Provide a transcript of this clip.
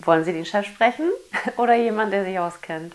Wollen Sie den Chef sprechen oder jemand, der sich auskennt?